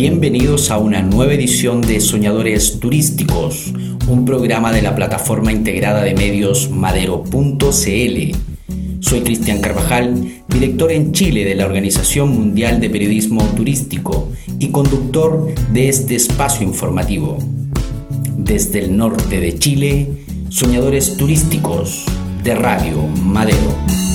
Bienvenidos a una nueva edición de Soñadores Turísticos, un programa de la plataforma integrada de medios madero.cl. Soy Cristian Carvajal, director en Chile de la Organización Mundial de Periodismo Turístico y conductor de este espacio informativo. Desde el norte de Chile, Soñadores Turísticos de Radio Madero.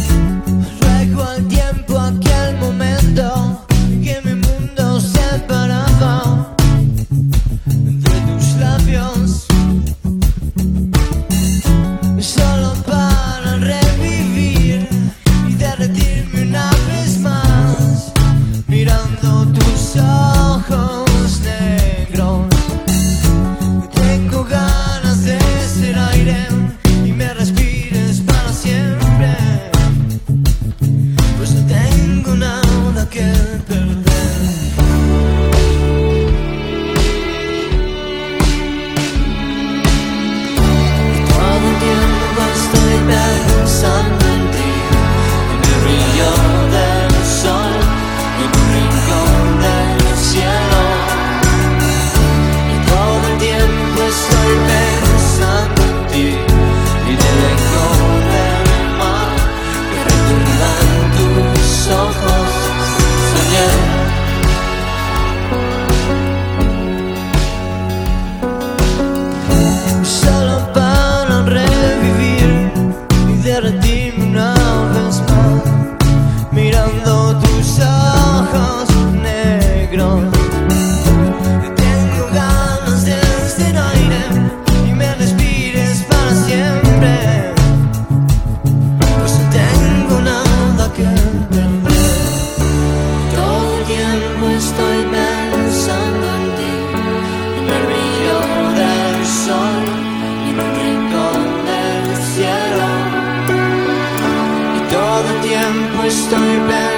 story back.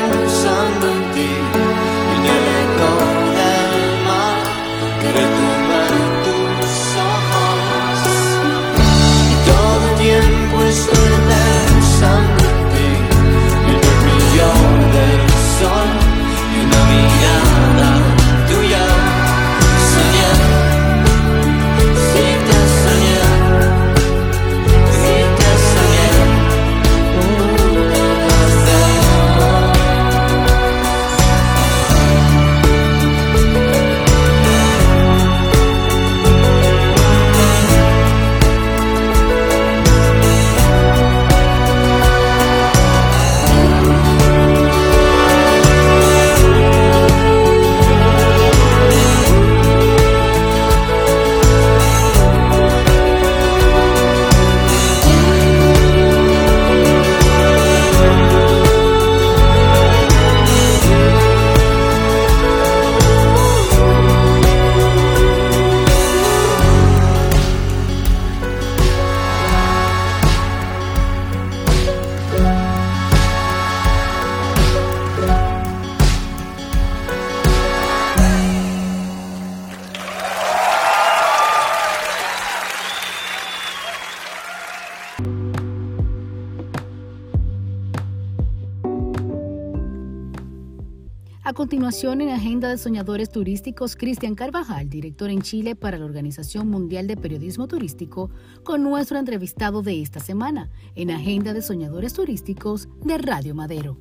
Continuación, en Agenda de Soñadores Turísticos, Cristian Carvajal, director en Chile para la Organización Mundial de Periodismo Turístico, con nuestro entrevistado de esta semana, en Agenda de Soñadores Turísticos de Radio Madero.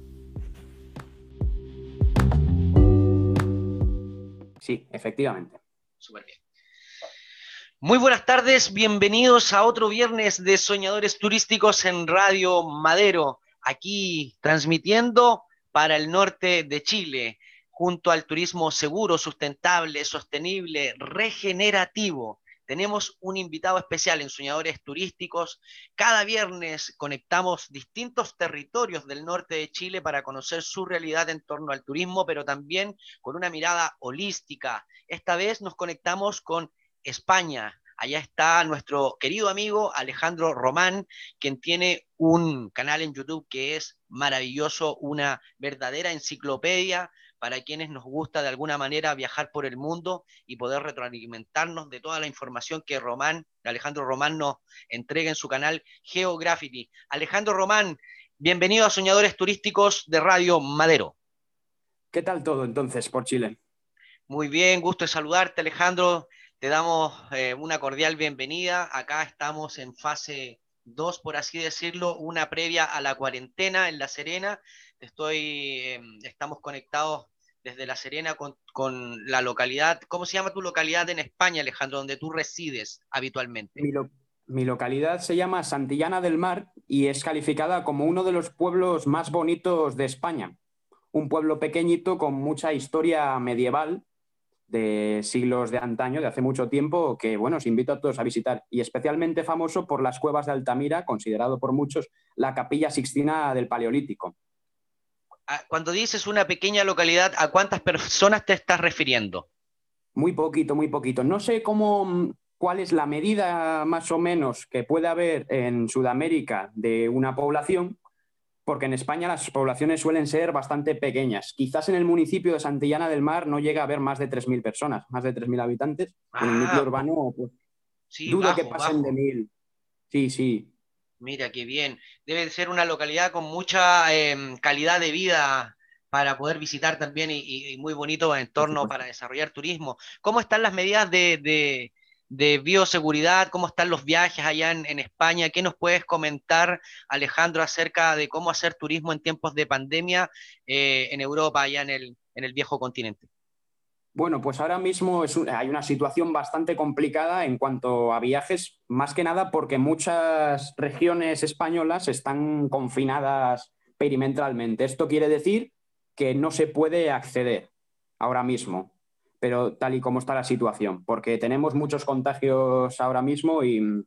Sí, efectivamente. Súper bien. Muy buenas tardes, bienvenidos a otro viernes de Soñadores Turísticos en Radio Madero, aquí transmitiendo para el norte de Chile junto al turismo seguro, sustentable, sostenible, regenerativo. Tenemos un invitado especial en Soñadores Turísticos. Cada viernes conectamos distintos territorios del norte de Chile para conocer su realidad en torno al turismo, pero también con una mirada holística. Esta vez nos conectamos con España. Allá está nuestro querido amigo Alejandro Román, quien tiene un canal en YouTube que es maravilloso, una verdadera enciclopedia para quienes nos gusta de alguna manera viajar por el mundo y poder retroalimentarnos de toda la información que Román, Alejandro Román nos entrega en su canal Geographity. Alejandro Román, bienvenido a Soñadores Turísticos de Radio Madero. ¿Qué tal todo entonces por Chile? Muy bien, gusto de saludarte, Alejandro. Te damos eh, una cordial bienvenida. Acá estamos en fase 2, por así decirlo, una previa a la cuarentena en La Serena. Estoy, em, estamos conectados desde La Serena con, la localidad. ¿Cómo se llama tu localidad en España, Alejandro, donde tú resides habitualmente? Mi, localidad se llama Santillana del Mar y es calificada como uno de los pueblos más bonitos de España. Un pueblo pequeñito con mucha historia medieval de siglos de antaño, de hace mucho tiempo, que bueno, os invito a todos a visitar. Y especialmente famoso por las cuevas de Altamira, considerado por muchos la capilla sixtina del Paleolítico. Ah, cuando dices una pequeña localidad, ¿a cuántas personas te estás refiriendo? Muy poquito, muy poquito. No sé cómo, cuál es la medida más o menos que puede haber en Sudamérica de una población, porque en España las poblaciones suelen ser bastante pequeñas. Quizás en el municipio de Santillana del Mar no llega a haber más de 3.000 personas, más de 3.000 habitantes. en el núcleo ah. urbano, pues, sí, dudo que pasen de 1.000. Sí, sí. Mira, qué bien. Debe ser una localidad con mucha em, calidad de vida para poder visitar también y, muy bonito entorno para desarrollar turismo. ¿Cómo están las medidas de de bioseguridad, cómo están los viajes allá en, España. ¿Qué nos puedes comentar, Alejandro, acerca de cómo hacer turismo en tiempos de pandemia eh, en Europa, allá en el, en el viejo continente? Bueno, pues ahora mismo hay una situación bastante complicada en cuanto a viajes, más que nada porque muchas regiones españolas están confinadas perimetralmente. Esto quiere decir que no se puede acceder ahora mismo pero tal y como está la situación, porque tenemos muchos contagios ahora mismo y,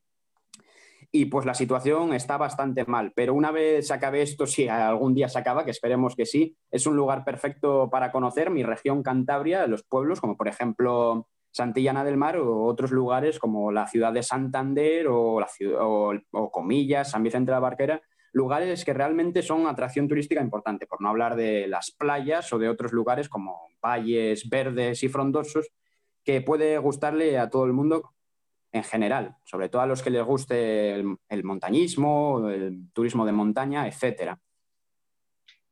y pues la situación está bastante mal. Pero una vez se acabe esto, si algún día se acaba, que esperemos que sí, es un lugar perfecto para conocer mi región Cantabria, los pueblos, como por ejemplo Santillana del Mar o otros lugares como la ciudad de Santander o, la ciudad, o Comillas, San Vicente de la Barquera, lugares que realmente son atracción turística importante, por no hablar de las playas o de otros lugares como valles verdes y frondosos, que puede gustarle a todo el mundo en general, sobre todo a los que les guste el, montañismo, el turismo de montaña, etcétera.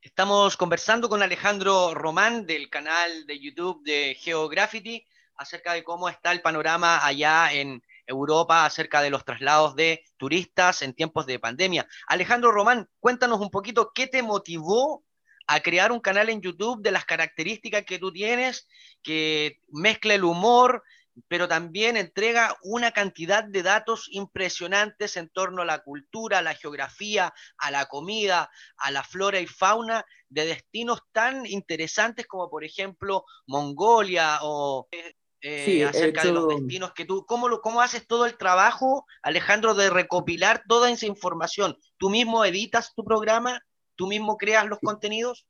Estamos conversando con Alejandro Román del canal de YouTube de Geograffiti acerca de cómo está el panorama allá en, Europa acerca de los traslados de turistas en tiempos de pandemia. Alejandro Román, cuéntanos un poquito qué te motivó a crear un canal en YouTube de las características que tú tienes, que mezcla el humor, pero también entrega una cantidad de datos impresionantes en torno a la cultura, a la geografía, a la comida, a la flora y fauna de destinos tan interesantes como por ejemplo Mongolia o eh, acerca de los destinos que tú, ¿cómo, lo, ¿cómo haces todo el trabajo, Alejandro, de recopilar toda esa información? ¿Tú mismo editas tu programa? ¿Tú mismo creas los contenidos?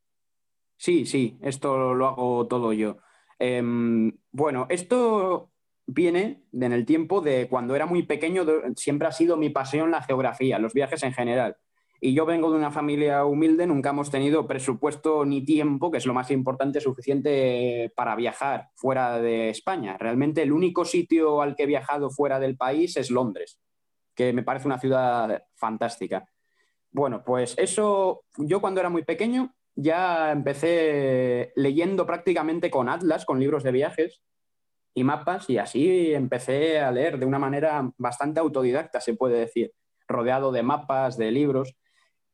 Sí, sí, esto lo hago todo yo. Em, bueno, esto viene en el tiempo de cuando era muy pequeño, siempre ha sido mi pasión la geografía, los viajes en general. Y yo vengo de una familia humilde, nunca hemos tenido presupuesto ni tiempo, que es lo más importante, suficiente para viajar fuera de España. Realmente el único sitio al que he viajado fuera del país es Londres, que me parece una ciudad fantástica. Bueno, pues eso, yo cuando era muy pequeño ya empecé leyendo prácticamente con atlas, con libros de viajes y mapas, y así empecé a leer de una manera bastante autodidacta, se puede decir, rodeado de mapas, de libros.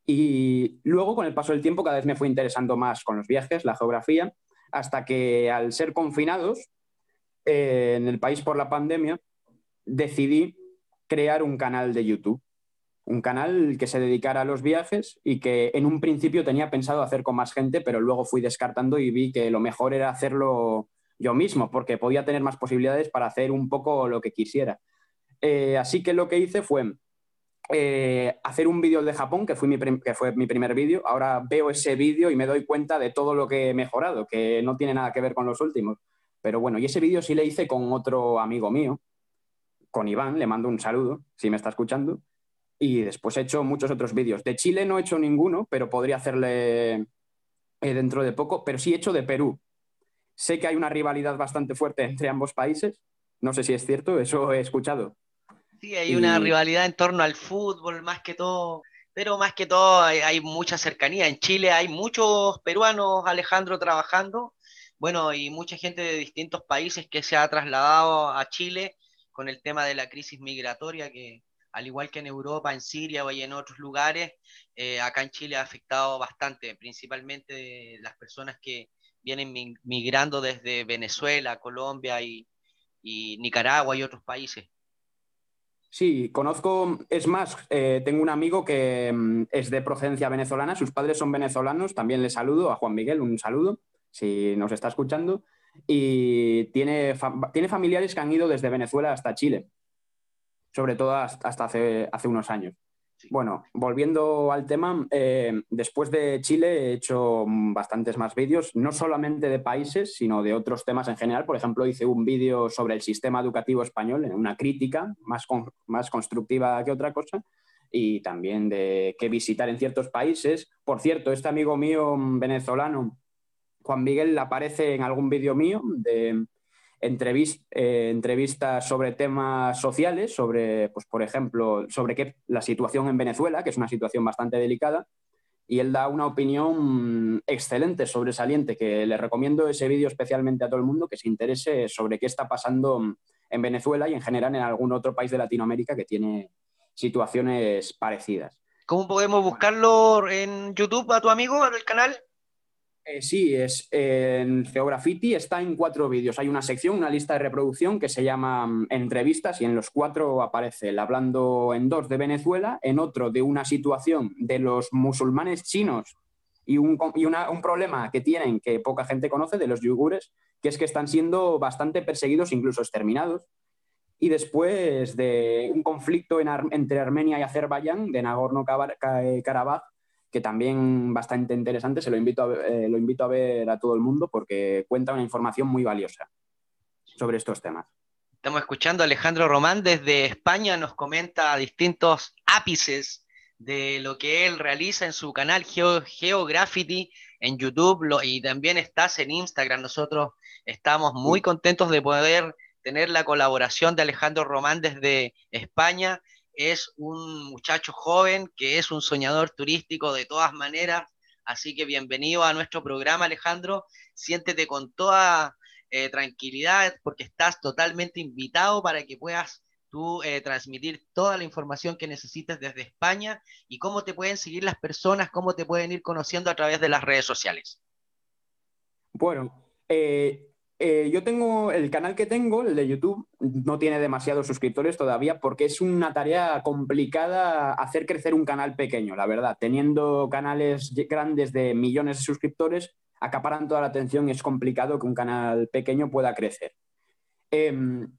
Y luego, con el paso del tiempo, cada vez me fue interesando más con los viajes, la geografía, hasta que al ser confinados eh, en el país por la pandemia, decidí crear un canal de YouTube. Un canal que se dedicara a los viajes y que en un principio tenía pensado hacer con más gente, pero luego fui descartando y vi que lo mejor era hacerlo yo mismo, porque podía tener más posibilidades para hacer un poco lo que quisiera. Eh, así que lo que hice fue eh, hacer un vídeo de Japón, que fue mi, que fue mi primer vídeo. Ahora veo ese vídeo y me doy cuenta de todo lo que he mejorado, que no tiene nada que ver con los últimos. Pero bueno, y ese vídeo sí le hice con otro amigo mío, con Iván, le mando un saludo, si me está escuchando. Y después he hecho muchos otros vídeos. De Chile no he hecho ninguno, pero podría hacerle eh, dentro de poco. Pero sí he hecho de Perú. Sé que hay una rivalidad bastante fuerte entre ambos países. No sé si es cierto, eso he escuchado. Sí, hay una rivalidad en torno al fútbol, más que todo, pero más que todo hay, mucha cercanía. En Chile hay muchos peruanos, Alejandro, trabajando, bueno, y mucha gente de distintos países que se ha trasladado a Chile con el tema de la crisis migratoria que, al igual que en Europa, en Siria o en otros lugares, eh, acá en Chile ha afectado bastante, principalmente las personas que vienen migrando desde Venezuela, Colombia y, Nicaragua y otros países. Sí, conozco, es más, eh, tengo un amigo que mm, es de procedencia venezolana, sus padres son venezolanos, también le saludo, a Juan Miguel, un saludo, si nos está escuchando, y tiene, tiene familiares que han ido desde Venezuela hasta Chile sobre todo hasta hace, hace unos años. Bueno, volviendo al tema, eh, después de Chile he hecho bastantes más vídeos, no solamente de países, sino de otros temas en general. Por ejemplo, hice un vídeo sobre el sistema educativo español, una crítica más, más constructiva que otra cosa, y también de qué visitar en ciertos países. Por cierto, este amigo mío venezolano, Juan Miguel, aparece en algún vídeo mío de, eh, entrevistas sobre temas sociales, sobre, pues, por ejemplo, sobre qué, la situación en Venezuela, que es una situación bastante delicada, y él da una opinión excelente, sobresaliente, que le recomiendo ese vídeo especialmente a todo el mundo que se interese sobre qué está pasando en Venezuela y en general en algún otro país de Latinoamérica que tiene situaciones parecidas. ¿Cómo podemos buscarlo en YouTube a tu amigo, en el canal? Eh, sí, es en Geografiti está en cuatro vídeos. Hay una sección, una lista de reproducción que se llama mm, Entrevistas y en los cuatro aparece él hablando en dos de Venezuela, en otro de una situación de los musulmanes chinos y, un, problema que tienen que poca gente conoce de los yugures, que es que están siendo bastante perseguidos, incluso exterminados. Y después de un conflicto entre Armenia y Azerbaiyán, de Nagorno-Karabaj, que también bastante interesante, se lo invito, a, eh, lo invito a ver a todo el mundo porque cuenta una información muy valiosa sobre estos temas. Estamos escuchando a Alejandro Román desde España, nos comenta distintos ápices de lo que él realiza en su canal Geo, Geograffiti en YouTube y también estás en Instagram. Nosotros estamos muy contentos de poder tener la colaboración de Alejandro Román desde España es un muchacho joven que es un soñador turístico de todas maneras. Así que bienvenido a nuestro programa, Alejandro. Siéntete con toda eh, tranquilidad porque estás totalmente invitado para que puedas tú eh, transmitir toda la información que necesites desde España y cómo te pueden seguir las personas, cómo te pueden ir conociendo a través de las redes sociales. Bueno, eh, eh, yo tengo el canal que tengo, el de YouTube, no tiene demasiados suscriptores todavía porque es una tarea complicada hacer crecer un canal pequeño, la verdad. Teniendo canales grandes de millones de suscriptores, acaparan toda la atención y es complicado que un canal pequeño pueda crecer. Em,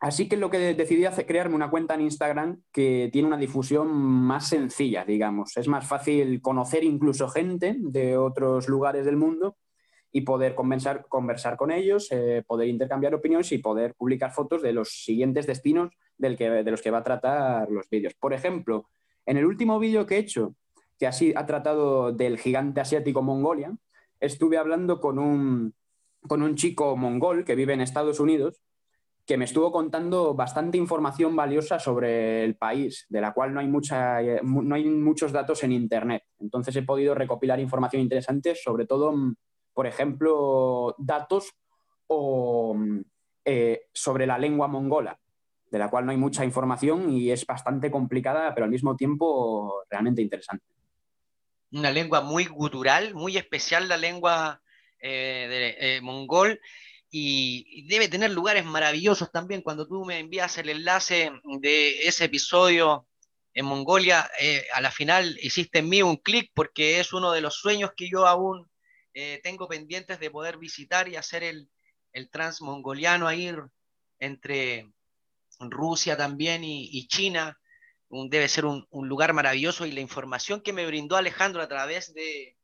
así que lo que decidí hacer, crearme una cuenta en Instagram que tiene una difusión más sencilla, digamos. Es más fácil conocer incluso gente de otros lugares del mundo y poder conversar, conversar con ellos, eh, poder intercambiar opiniones y poder publicar fotos de los siguientes destinos del que, de los que va a tratar los vídeos. Por ejemplo, en el último vídeo que he hecho, que así ha tratado del gigante asiático Mongolia, estuve hablando con un, con un chico mongol que vive en Estados Unidos que me estuvo contando bastante información valiosa sobre el país, de la cual no hay, mucha, no hay muchos datos en Internet. Entonces he podido recopilar información interesante, sobre todo por ejemplo, datos eh, sobre la lengua mongola, de la cual no hay mucha información y es bastante complicada, pero al mismo tiempo realmente interesante. Una lengua muy gutural, muy especial la lengua eh, de, eh, mongol y, debe tener lugares maravillosos también. Cuando tú me envías el enlace de ese episodio en Mongolia, a la final hiciste en mí un clic porque es uno de los sueños que yo aún eh, tengo pendientes de poder visitar y hacer el, el transmongoliano a ir entre Rusia también y, China. debe ser un, lugar maravilloso y la información que me brindó Alejandro a través de,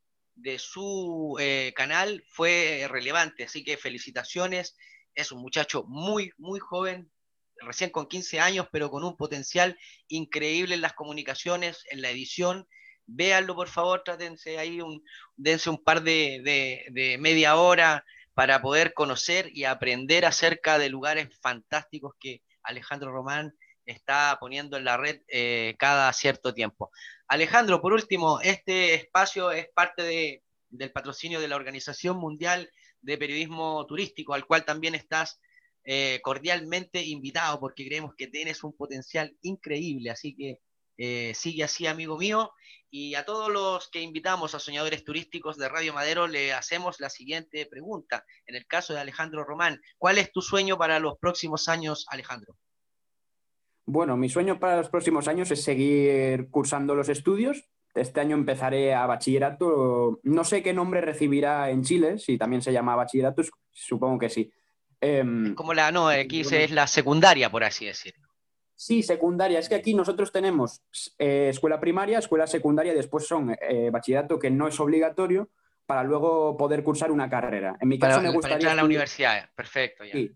su eh, canal fue relevante. Así que felicitaciones. Es un muchacho muy, muy joven, recién con 15 años, pero con un potencial increíble en las comunicaciones, en la edición véanlo por favor, trátense ahí, un, dense un par de, media hora para poder conocer y aprender acerca de lugares fantásticos que Alejandro Román está poniendo en la red eh, cada cierto tiempo. Alejandro, por último, este espacio es parte de, del patrocinio de la Organización Mundial de Periodismo Turístico, al cual también estás eh, cordialmente invitado porque creemos que tienes un potencial increíble. Así que eh, sigue así, amigo mío. Y a todos los que invitamos a Soñadores Turísticos de Radio Madero le hacemos la siguiente pregunta. En el caso de Alejandro Román, ¿cuál es tu sueño para los próximos años, Alejandro? Bueno, mi sueño para los próximos años es seguir cursando los estudios. Este año empezaré a bachillerato. No sé qué nombre recibirá en Chile, si también se llama bachillerato, supongo que sí. Em, como la, no, aquí es la secundaria, por así decirlo. Sí, secundaria. Es que aquí nosotros tenemos eh, escuela primaria, escuela secundaria y después son eh, bachillerato que no es obligatorio para luego poder cursar una carrera. En mi caso me gustaría... entrar a la universidad, perfecto. Sí.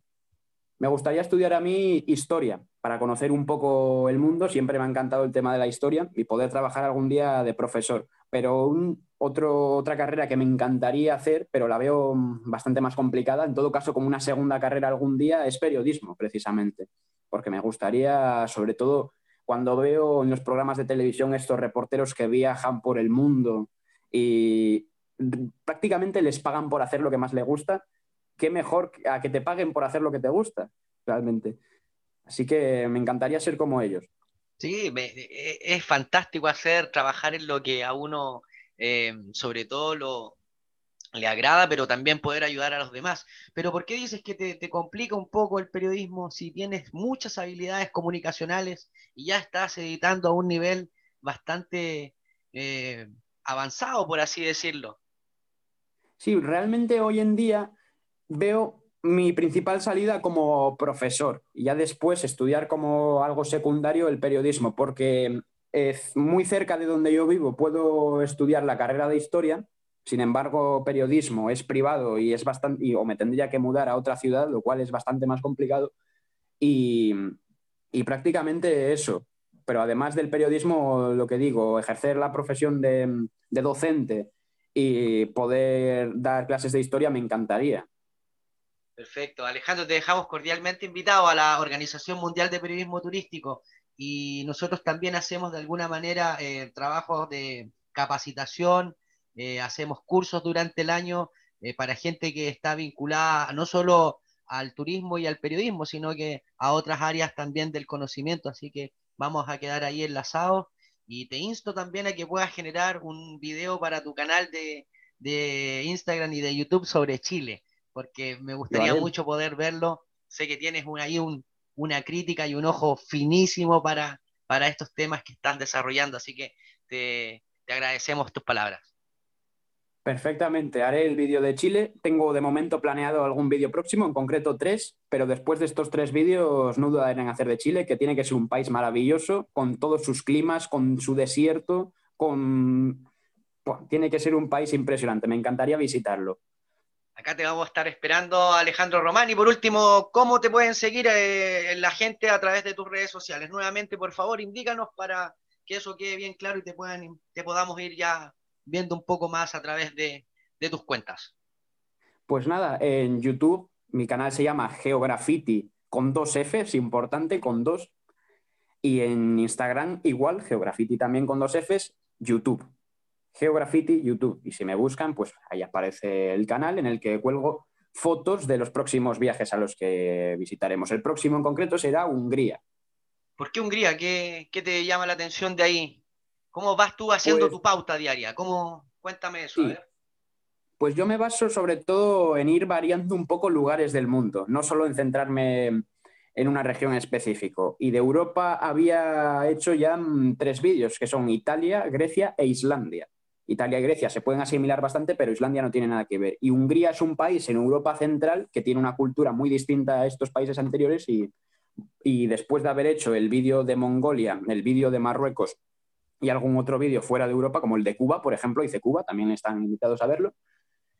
Me gustaría estudiar a mí historia para conocer un poco el mundo. Siempre me ha encantado el tema de la historia y poder trabajar algún día de profesor. Pero un, otra carrera que me encantaría hacer, pero la veo bastante más complicada, en todo caso como una segunda carrera algún día, es periodismo, precisamente porque me gustaría, sobre todo cuando veo en los programas de televisión estos reporteros que viajan por el mundo y prácticamente les pagan por hacer lo que más les gusta, qué mejor a que te paguen por hacer lo que te gusta, realmente. Así que me encantaría ser como ellos. Sí, e, es fantástico hacer, trabajar en lo que a uno, eh, sobre todo lo, le agrada, pero también poder ayudar a los demás. Pero ¿por qué dices que te, complica un poco el periodismo si tienes muchas habilidades comunicacionales y ya estás editando a un nivel bastante eh, avanzado, por así decirlo? Sí, realmente hoy en día veo mi principal salida como profesor y ya después estudiar como algo secundario el periodismo, porque es muy cerca de donde yo vivo puedo estudiar la carrera de historia sin embargo, periodismo es privado y es bastante, o me tendría que mudar a otra ciudad, lo cual es bastante más complicado. Y, prácticamente eso. Pero además del periodismo, lo que digo, ejercer la profesión de, docente y poder dar clases de historia me encantaría. Perfecto. Alejandro, te dejamos cordialmente invitado a la Organización Mundial de Periodismo Turístico y nosotros también hacemos de alguna manera eh, trabajos de capacitación eh, hacemos cursos durante el año eh, para gente que está vinculada no solo al turismo y al periodismo, sino que a otras áreas también del conocimiento, así que vamos a quedar ahí enlazados y te insto también a que puedas generar un video para tu canal de, Instagram y de YouTube sobre Chile, porque me gustaría mucho poder verlo. Sé que tienes ahí una crítica y un ojo finísimo para, para estos temas que estás desarrollando, así que te agradecemos tus palabras. Perfectamente, haré el vídeo de Chile. Tengo de momento planeado algún vídeo próximo, en concreto tres, pero después de estos tres vídeos no dudaré en hacer de Chile, que tiene que ser un país maravilloso, con todos sus climas, con su desierto, con... tiene que ser un país impresionante, me encantaría visitarlo. Acá te vamos a estar esperando, Alejandro Román. Y por último, ¿cómo te pueden seguir eh, la gente a través de tus redes sociales? Nuevamente, por favor, indícanos para que eso quede bien claro y te, puedan, te podamos ir ya viendo un poco más a través de, tus cuentas? Pues nada, en YouTube mi canal se llama Geografiti con dos Fs, importante, con dos. Y en Instagram igual, Geografiti también con dos Fs, YouTube. Geografiti, YouTube. Y si me buscan, pues ahí aparece el canal en el que cuelgo fotos de los próximos viajes a los que visitaremos. El próximo en concreto será Hungría. ¿Por qué Hungría? ¿Qué, qué te llama la atención de ahí? ¿Cómo vas tú haciendo pues tu pauta diaria? ¿Cómo? Cuéntame eso. Pues yo me baso sobre todo en ir variando un poco lugares del mundo, no solo en centrarme en una región específico. Y de Europa había hecho ya mm, tres vídeos, que son Italia, Grecia e Islandia. Italia y Grecia se pueden asimilar bastante, pero Islandia no tiene nada que ver. Y Hungría es un país en Europa Central que tiene una cultura muy distinta a estos países anteriores y, y después de haber hecho el vídeo de Mongolia, el vídeo de Marruecos y algún otro vídeo fuera de Europa, como el de Cuba, por ejemplo, hice Cuba, también están invitados a verlo.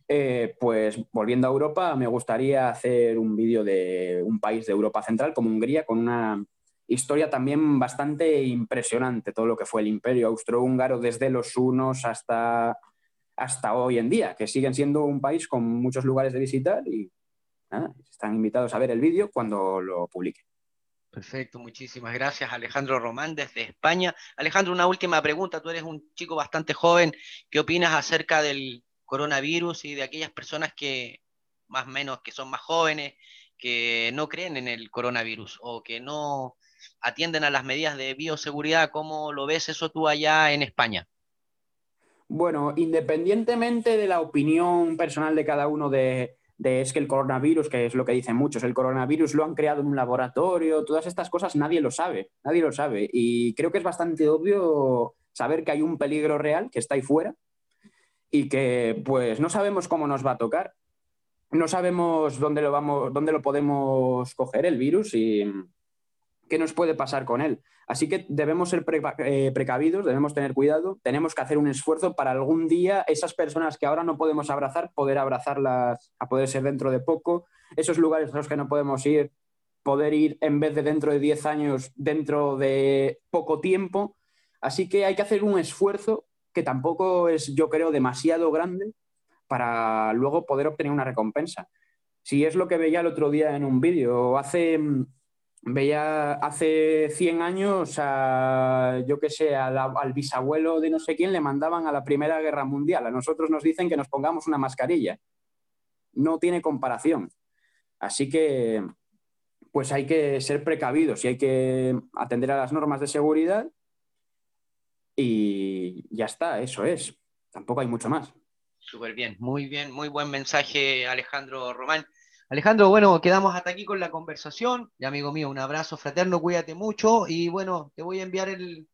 Eh, pues volviendo a Europa, me gustaría hacer un vídeo de un país de Europa Central como Hungría, con una historia también bastante impresionante, todo lo que fue el imperio austrohúngaro desde los unos hasta, hasta hoy en día, que siguen siendo un país con muchos lugares de visitar y están invitados a ver el vídeo cuando lo publique. Perfecto, muchísimas gracias Alejandro Román desde España. Alejandro, una última pregunta. Tú eres un chico bastante joven. ¿Qué opinas acerca del coronavirus y de aquellas personas que más o menos que son más jóvenes, que no creen en el coronavirus o que no atienden a las medidas de bioseguridad. ¿Cómo lo ves eso tú allá en España? Bueno, independientemente de la opinión personal de cada uno de, es que el coronavirus, que es lo que dicen muchos, el coronavirus lo han creado en un laboratorio, todas estas cosas nadie lo sabe, nadie lo sabe. Y creo que es bastante obvio saber que hay un peligro real que está ahí fuera y que pues no sabemos cómo nos va a tocar. No sabemos dónde lo vamos, dónde lo podemos coger el virus y, qué nos puede pasar con él. Así que debemos ser eh, precavidos, debemos tener cuidado, tenemos que hacer un esfuerzo para algún día esas personas que ahora no podemos abrazar, poder abrazarlas a poder ser dentro de poco, esos lugares a los que no podemos ir, poder ir en vez de dentro de 10 años, dentro de poco tiempo. Así que hay que hacer un esfuerzo que tampoco es, yo creo, demasiado grande para luego poder obtener una recompensa. Si es lo que veía el otro día en un vídeo, hace veía hace 100 años, yo qué sé, al bisabuelo de no sé quién le mandaban a la Primera Guerra Mundial. A nosotros nos dicen que nos pongamos una mascarilla. No tiene comparación. Así que, pues hay que ser precavidos y hay que atender a las normas de seguridad y ya está, eso es. Tampoco hay mucho más. Súper bien, muy bien, muy buen mensaje, Alejandro Román. Alejandro, bueno, quedamos hasta aquí con la conversación. Y amigo mío, un abrazo fraterno, cuídate mucho. Y bueno, te voy a enviar el,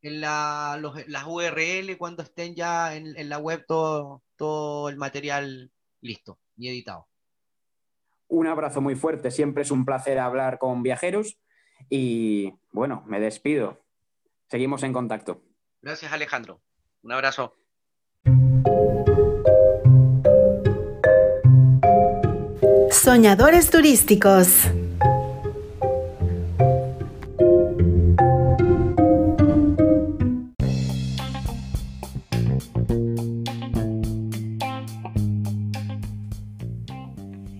en la, las URL cuando estén ya en, la web todo, todo el material listo y editado. Un abrazo muy fuerte, siempre es un placer hablar con viajeros y bueno, me despido. Seguimos en contacto. Gracias Alejandro. Un abrazo. Soñadores turísticos.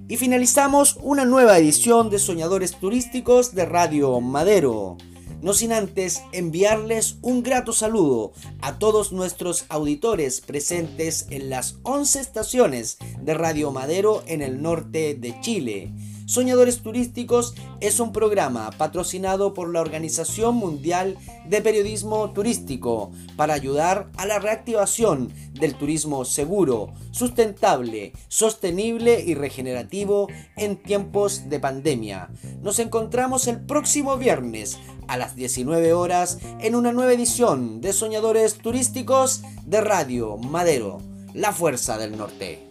Y finalizamos una nueva edición de Soñadores Turísticos de Radio Madero no sin antes enviarles un grato saludo a todos nuestros auditores presentes en las 11 estaciones de Radio Madero en el norte de Chile Soñadores Turísticos es un programa patrocinado por la Organización Mundial de Periodismo Turístico para ayudar a la reactivación del turismo seguro, sustentable, sostenible y regenerativo en tiempos de pandemia. Nos encontramos el próximo viernes a las 19 horas en una nueva edición de Soñadores Turísticos de Radio Madero, la Fuerza del Norte.